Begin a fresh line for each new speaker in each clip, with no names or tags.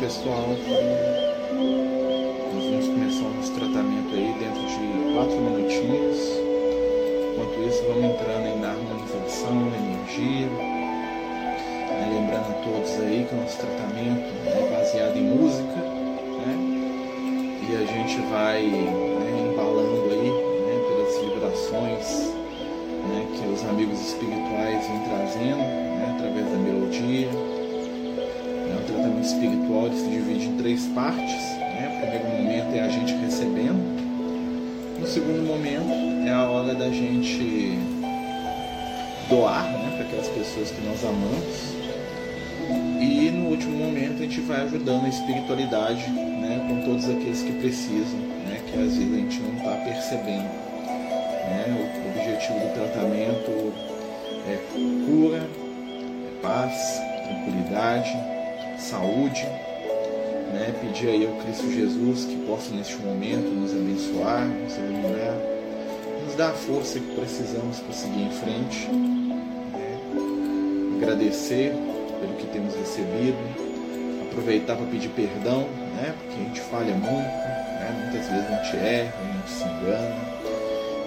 Pessoal. Nós vamos começar o nosso tratamento aí dentro de quatro minutinhos. Enquanto isso, vamos entrando aí na harmonização, na energia. Né? Lembrando a todos aí que o nosso tratamento é baseado em música. Né? E a gente vai né, embalando aí né, pelas vibrações né, que os amigos espirituais tratamento espiritual se divide em três partes. Né? O primeiro momento é a gente recebendo. No segundo momento é a hora da gente doar né, para aquelas pessoas que nós amamos. E no último momento a gente vai ajudando a espiritualidade né, com todos aqueles que precisam, né, que às vezes a gente não está percebendo. Né? O objetivo do tratamento é cura, é paz, tranquilidade, saúde, né? pedir aí ao Cristo Jesus que possa neste momento nos abençoar, nos iluminar, nos dar a força que precisamos para seguir em frente, né? agradecer pelo que temos recebido, aproveitar para pedir perdão, né? porque a gente falha muito, né? muitas vezes a gente erra, a gente se engana.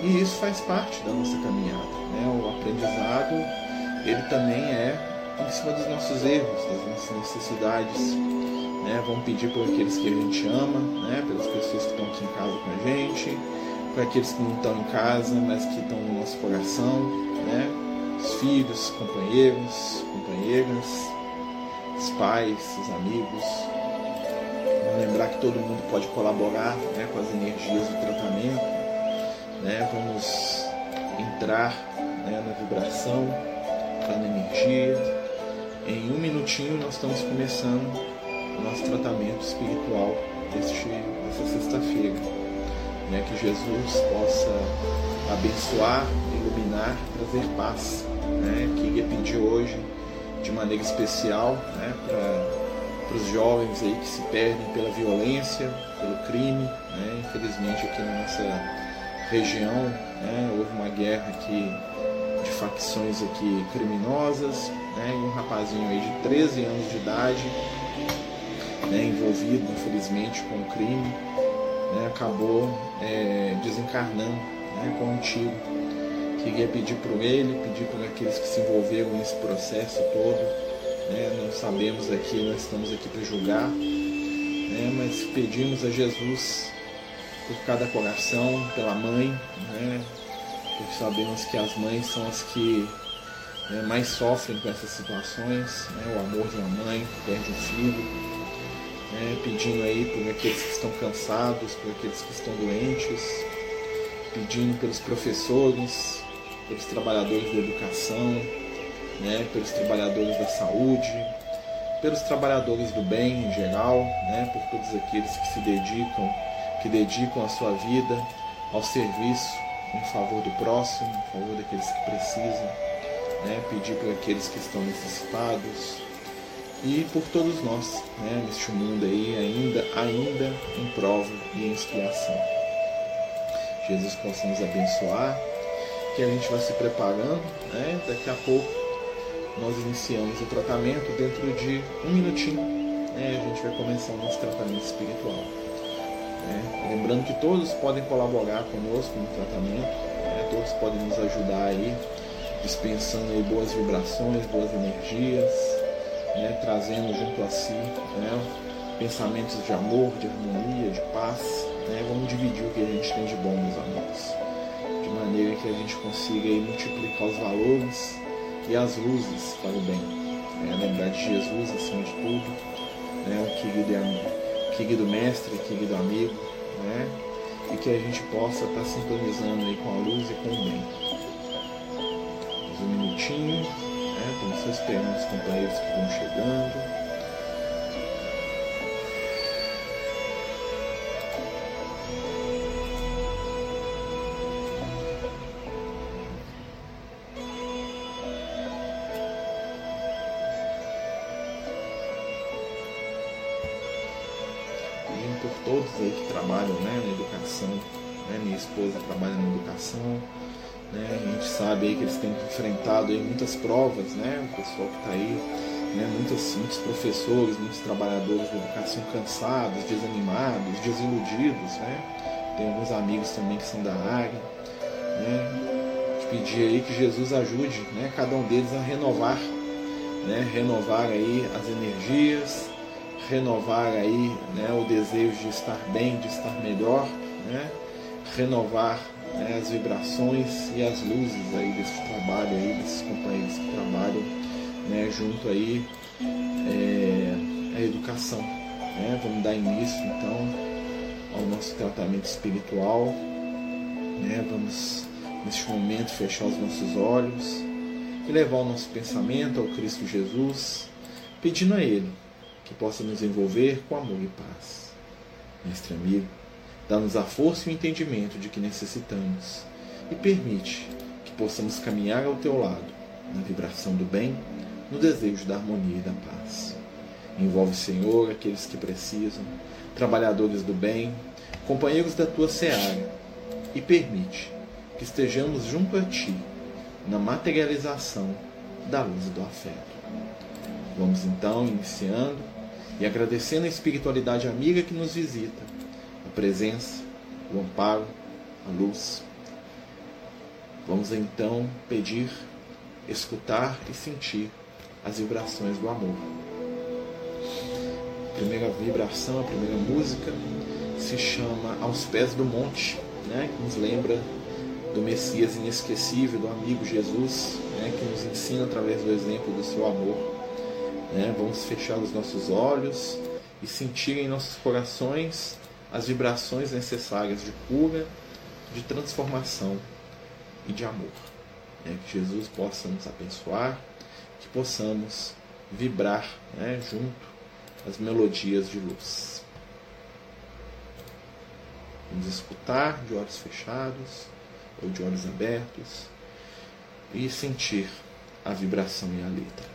E isso faz parte da nossa caminhada. Né? O aprendizado ele também é em cima dos nossos erros, das nossas necessidades. Né? Vamos pedir por aqueles que a gente ama, né? pelas pessoas que estão aqui em casa com a gente, por aqueles que não estão em casa, mas que estão no nosso coração, né? os filhos, companheiros, companheiras, os pais, os amigos. Vamos lembrar que todo mundo pode colaborar né, com as energias do tratamento. Né? Vamos entrar né, na vibração, entrar na energia, em um minutinho nós estamos começando o nosso tratamento espiritual deste, desta sexta-feira. Né? Que Jesus possa abençoar, iluminar, trazer paz. Né? Que ia pedir hoje de maneira especial né? para os jovens aí que se perdem pela violência, pelo crime. Né? Infelizmente aqui na nossa região né? houve uma guerra aqui de facções aqui criminosas, né, e um rapazinho aí de 13 anos de idade, né, envolvido infelizmente com o crime, né, acabou é, desencarnando né, com um tiro. Queria pedir para ele, pedir para aqueles que se envolveram nesse processo todo. Né, nós sabemos aqui, nós estamos aqui para julgar, né, mas pedimos a Jesus por cada coração, pela mãe, né, porque sabemos que as mães são as que né, mais sofrem com essas situações, né, o amor de uma mãe que perde um filho, né, pedindo aí por aqueles que estão cansados, por aqueles que estão doentes, pedindo pelos professores, pelos trabalhadores da educação, né, pelos trabalhadores da saúde, pelos trabalhadores do bem em geral, né, por todos aqueles que se dedicam, que dedicam a sua vida ao serviço em favor do próximo, em favor daqueles que precisam, né? pedir por aqueles que estão necessitados e por todos nós, né? neste mundo aí ainda, ainda em prova e em expiação. Jesus possa nos abençoar, que a gente vai se preparando, né? daqui a pouco nós iniciamos o tratamento dentro de um minutinho, né? a gente vai começar o nosso tratamento espiritual. Né? Lembrando que todos podem colaborar conosco no tratamento, né? todos podem nos ajudar aí, dispensando aí boas vibrações, boas energias, né? trazendo junto a si né? pensamentos de amor, de harmonia, de paz. Né? Vamos dividir o que a gente tem de bom, meus amigos, de maneira que a gente consiga aí, multiplicar os valores e as luzes para o bem. Né? Lembrar de Jesus acima de tudo, né? o querido e amigo querido mestre, querido amigo, né? E que a gente possa estar tá sintonizando aí com a luz e com o bem. Mais um minutinho, né? Vocês esperando os companheiros que vão chegando. Aí que trabalham né, na educação. Né? Minha esposa trabalha na educação. Né? A gente sabe aí que eles têm enfrentado aí muitas provas, né? O pessoal que está aí né, muitos, muitos professores, muitos trabalhadores de educação cansados, desanimados, desiludidos. Né? Tem alguns amigos também que são da área. Né? Pedir aí que Jesus ajude né, cada um deles a renovar, né, renovar aí as energias, renovar aí né, o desejo de estar bem, de estar melhor, né, renovar né, as vibrações e as luzes aí desse trabalho aí, desses companheiros que trabalham né, junto aí é, a educação. Né? Vamos dar início então ao nosso tratamento espiritual. Né? Vamos neste momento fechar os nossos olhos e levar o nosso pensamento ao Cristo Jesus, pedindo a Ele que possa nos envolver com amor e paz. Mestre amigo, dá-nos a força e o entendimento de que necessitamos e permite que possamos caminhar ao teu lado, na vibração do bem, no desejo da harmonia e da paz. Envolve, Senhor, aqueles que precisam, trabalhadores do bem, companheiros da tua seara, e permite que estejamos junto a ti na materialização da luz do afeto. Vamos então iniciando e agradecendo a espiritualidade amiga que nos visita presença, o amparo, a luz. Vamos então pedir, escutar e sentir as vibrações do amor. A primeira vibração, a primeira música se chama Aos Pés do Monte, né, que nos lembra do Messias inesquecível, do amigo Jesus, né, que nos ensina através do exemplo do seu amor. Né, vamos fechar os nossos olhos e sentir em nossos corações as vibrações necessárias de cura, de transformação e de amor. É, que Jesus possa nos abençoar, que possamos vibrar né, junto às melodias de luz. Vamos escutar de olhos fechados ou de olhos abertos e sentir a vibração e a letra.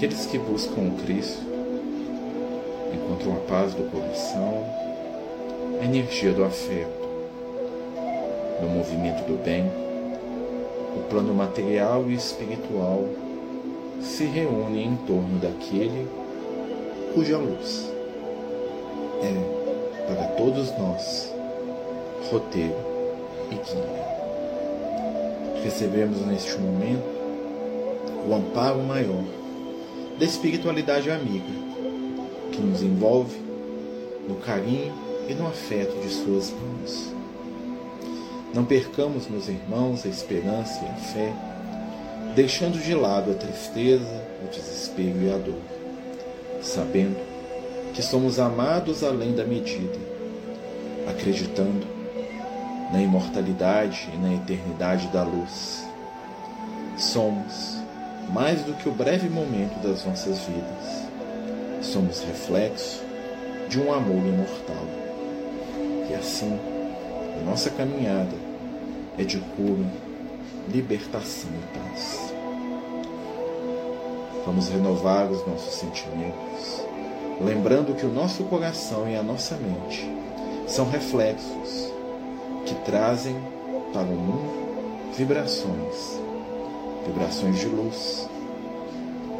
Aqueles que buscam o Cristo encontram a paz do coração, a energia do afeto, no movimento do bem, o plano material e espiritual se reúnem em torno daquele cuja luz é, para todos nós, roteiro e guia. Recebemos neste momento o amparo maior da espiritualidade amiga, que nos envolve no carinho e no afeto de Suas mãos. Não percamos, meus irmãos, a esperança e a fé, deixando de lado a tristeza, o desespero e a dor, sabendo que somos amados além da medida, acreditando na imortalidade e na eternidade da luz. Somos mais do que o breve momento das nossas vidas. Somos reflexo de um amor imortal. E assim, a nossa caminhada é de cura, libertação e paz. Vamos renovar os nossos sentimentos, lembrando que o nosso coração e a nossa mente são reflexos que trazem para o mundo vibrações, vibrações de luz,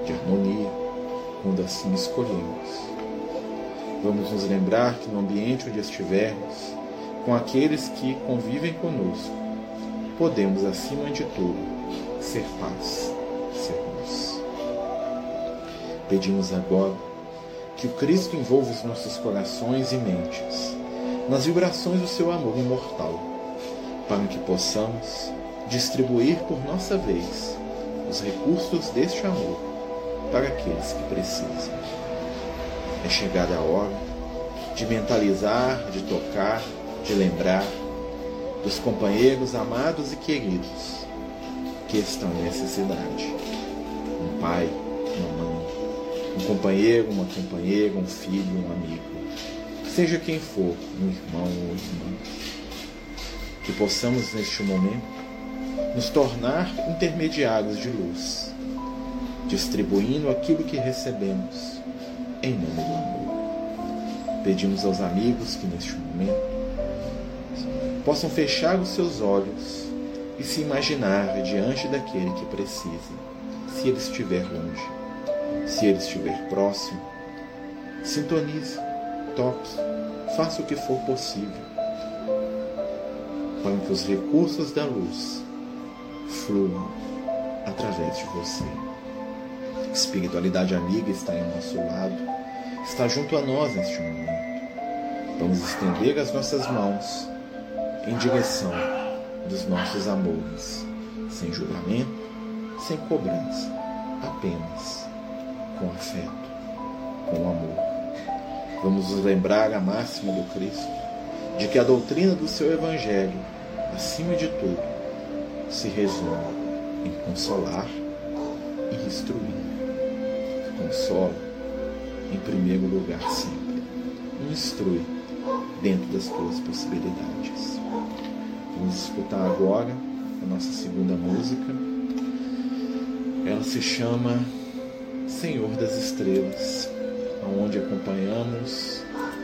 de harmonia, quando assim escolhemos. Vamos nos lembrar que no ambiente onde estivermos, com aqueles que convivem conosco, podemos, acima de tudo, ser paz, ser luz. Pedimos agora que o Cristo envolva os nossos corações e mentes nas vibrações do seu amor imortal, para que possamos distribuir por nossa vez os recursos deste amor para aqueles que precisam. É chegada a hora de mentalizar, de tocar, de lembrar dos companheiros amados e queridos que estão em necessidade. Um pai, uma mãe, um companheiro, uma companheira, um filho, um amigo. Seja quem for, um irmão ou irmã. Que possamos neste momento nos tornar intermediários de luz, distribuindo aquilo que recebemos em nome do amor. Pedimos aos amigos que neste momento possam fechar os seus olhos e se imaginar diante daquele que precisa, se ele estiver longe, se ele estiver próximo. Sintonize, toque, faça o que for possível para os recursos da luz fluam através de você. Espiritualidade amiga está ao nosso lado, está junto a nós neste momento. Vamos estender as nossas mãos em direção dos nossos amores, sem julgamento, sem cobrança, apenas com afeto, com amor. Vamos nos lembrar a máxima do Cristo, de que a doutrina do seu Evangelho, acima de tudo, se resume em consolar e instruir. Consola, em primeiro lugar, sempre. Instrui dentro das tuas possibilidades. Vamos escutar agora a nossa segunda música. Ela se chama Senhor das Estrelas, onde acompanhamos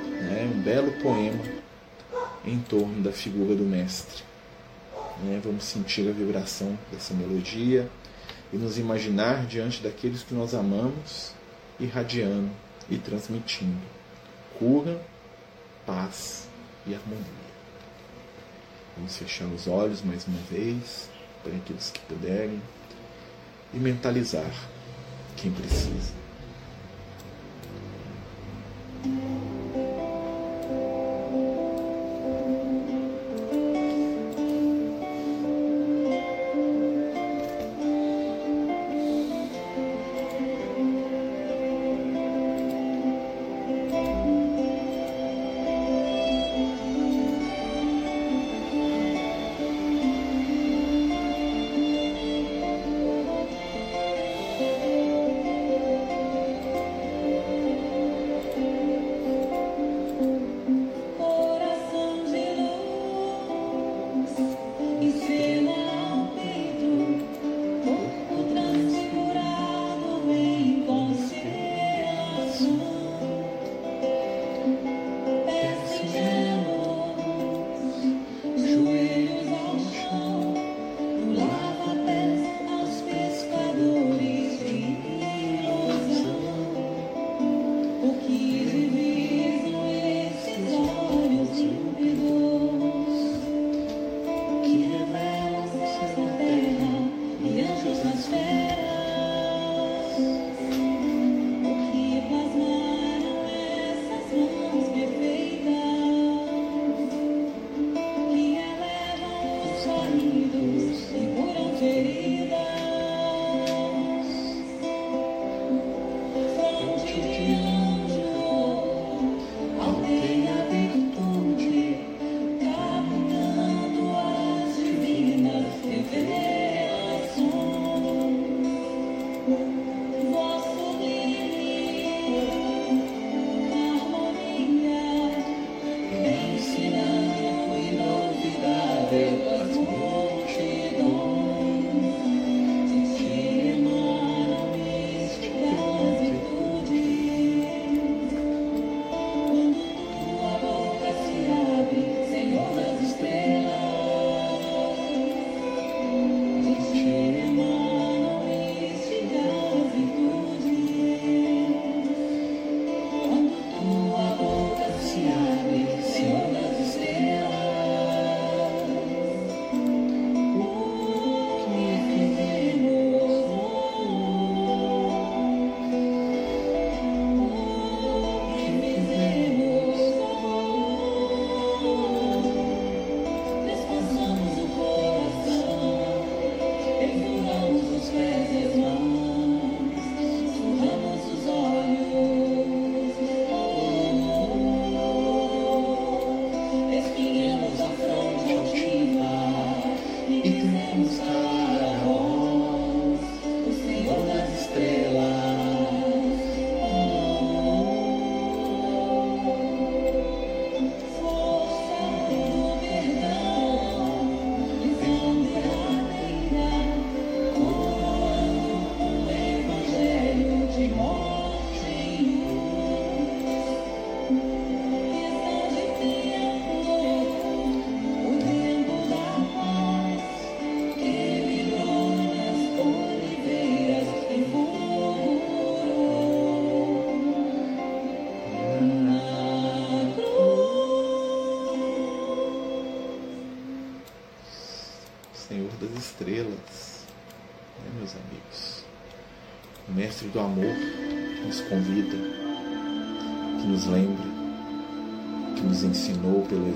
né, um belo poema em torno da figura do Mestre. Né, vamos sentir a vibração dessa melodia e nos imaginar diante daqueles que nós amamos, irradiando e transmitindo cura, paz e harmonia. Vamos fechar os olhos mais uma vez, para aqueles que puderem, e mentalizar quem precisa.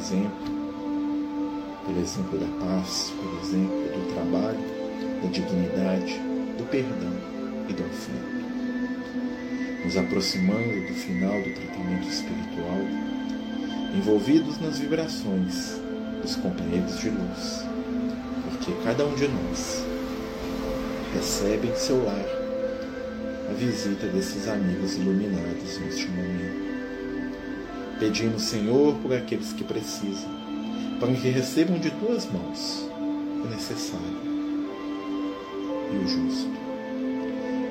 Exemplo, pelo exemplo da paz, pelo exemplo do trabalho, da dignidade, do perdão e do afeto. Nos aproximando do final do tratamento espiritual, envolvidos nas vibrações dos companheiros de luz, porque cada um de nós recebe em seu lar a visita desses amigos iluminados neste momento. Pedimos, Senhor, por aqueles que precisam, para que recebam de tuas mãos o necessário e o justo.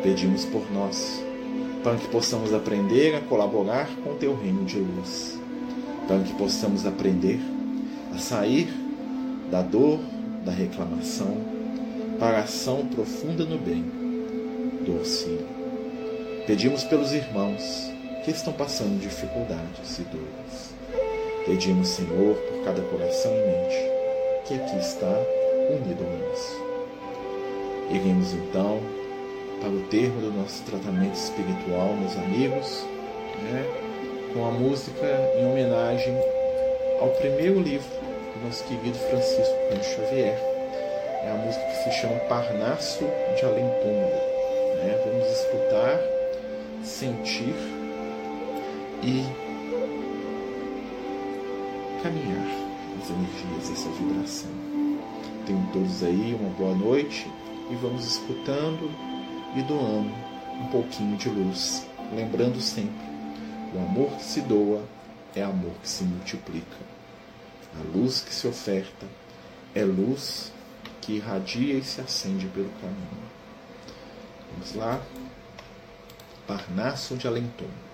Pedimos por nós, para que possamos aprender a colaborar com o teu reino de luz, para que possamos aprender a sair da dor, da reclamação, para a ação profunda no bem, do auxílio. Pedimos pelos irmãos que estão passando dificuldades e dores. Pedimos, Senhor, por cada coração e mente que aqui está unido ao nosso. Iremos então para o termo do nosso tratamento espiritual, meus amigos, né, com a música em homenagem ao primeiro livro do nosso querido Francisco Cândido Xavier. É a música que se chama Parnasso de Além Túmulo. Né? Vamos escutar, sentir e caminhar as energias dessa vibração. Tenham todos aí uma boa noite e vamos escutando e doando um pouquinho de luz, lembrando sempre: o amor que se doa é amor que se multiplica. A luz que se oferta é luz que irradia e se acende pelo caminho. Vamos lá. Parnasso de Alenton.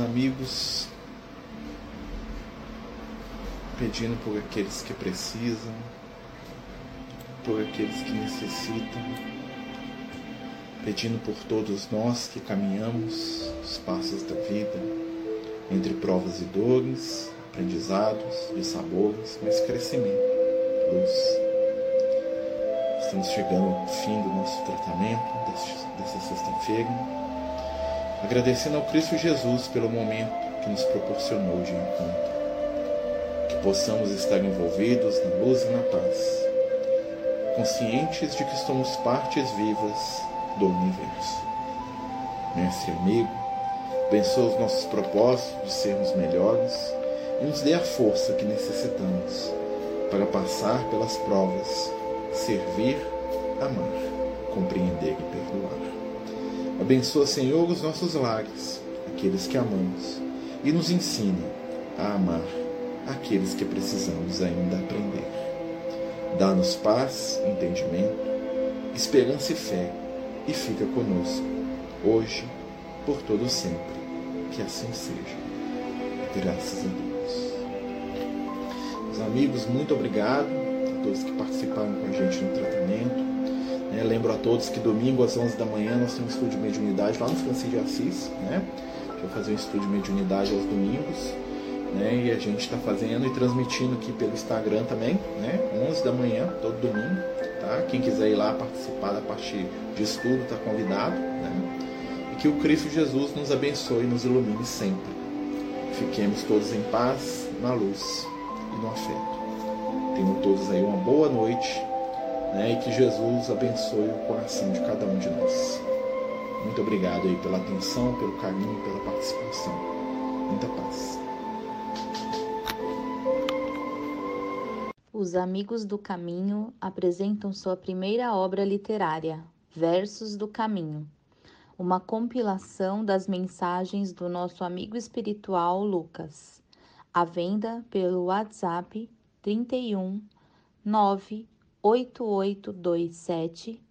Amigos, pedindo por aqueles que precisam, por aqueles que necessitam, pedindo por todos nós que caminhamos os passos da vida, entre provas e dores, aprendizados, e sabores, mas crescimento, luz. Estamos chegando ao fim do nosso tratamento dessa sexta-feira, agradecendo ao Cristo Jesus pelo momento que nos proporcionou de encontro possamos estar envolvidos na luz e na paz, conscientes de que somos partes vivas do universo. Mestre amigo, abençoa os nossos propósitos de sermos melhores e nos dê a força que necessitamos para passar pelas provas, servir, amar, compreender e perdoar. Abençoa, Senhor, os nossos lares, aqueles que amamos, e nos ensine a amar aqueles que precisamos ainda aprender. Dá-nos paz, entendimento, esperança e fé, e fica conosco, hoje, por todo sempre. Que assim seja. Graças a Deus. Meus amigos, muito obrigado a todos que participaram com a gente no tratamento. É, lembro a todos que domingo às 11 da manhã nós temos um estudo de mediunidade lá no Francisco de Assis. Né? A gente vai fazer um estudo de mediunidade aos domingos né? E a gente está fazendo e transmitindo aqui pelo Instagram também, né? 11 da manhã, todo domingo, tá? Quem quiser ir lá participar da parte de estudo está convidado, né? E que o Cristo Jesus nos abençoe e nos ilumine sempre. Fiquemos todos em paz, na luz e no afeto. Tenham todos aí uma boa noite, né? E que Jesus abençoe o coração de cada um de nós. Muito obrigado aí pela atenção, pelo carinho, pela participação. Muita paz.
Os Amigos do Caminho apresentam sua primeira obra literária, Versos do Caminho, uma compilação das mensagens do nosso amigo espiritual Lucas, à venda pelo WhatsApp 31 98827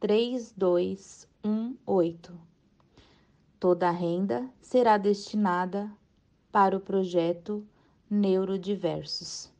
3218. Toda a renda será destinada para o projeto Neurodiversos.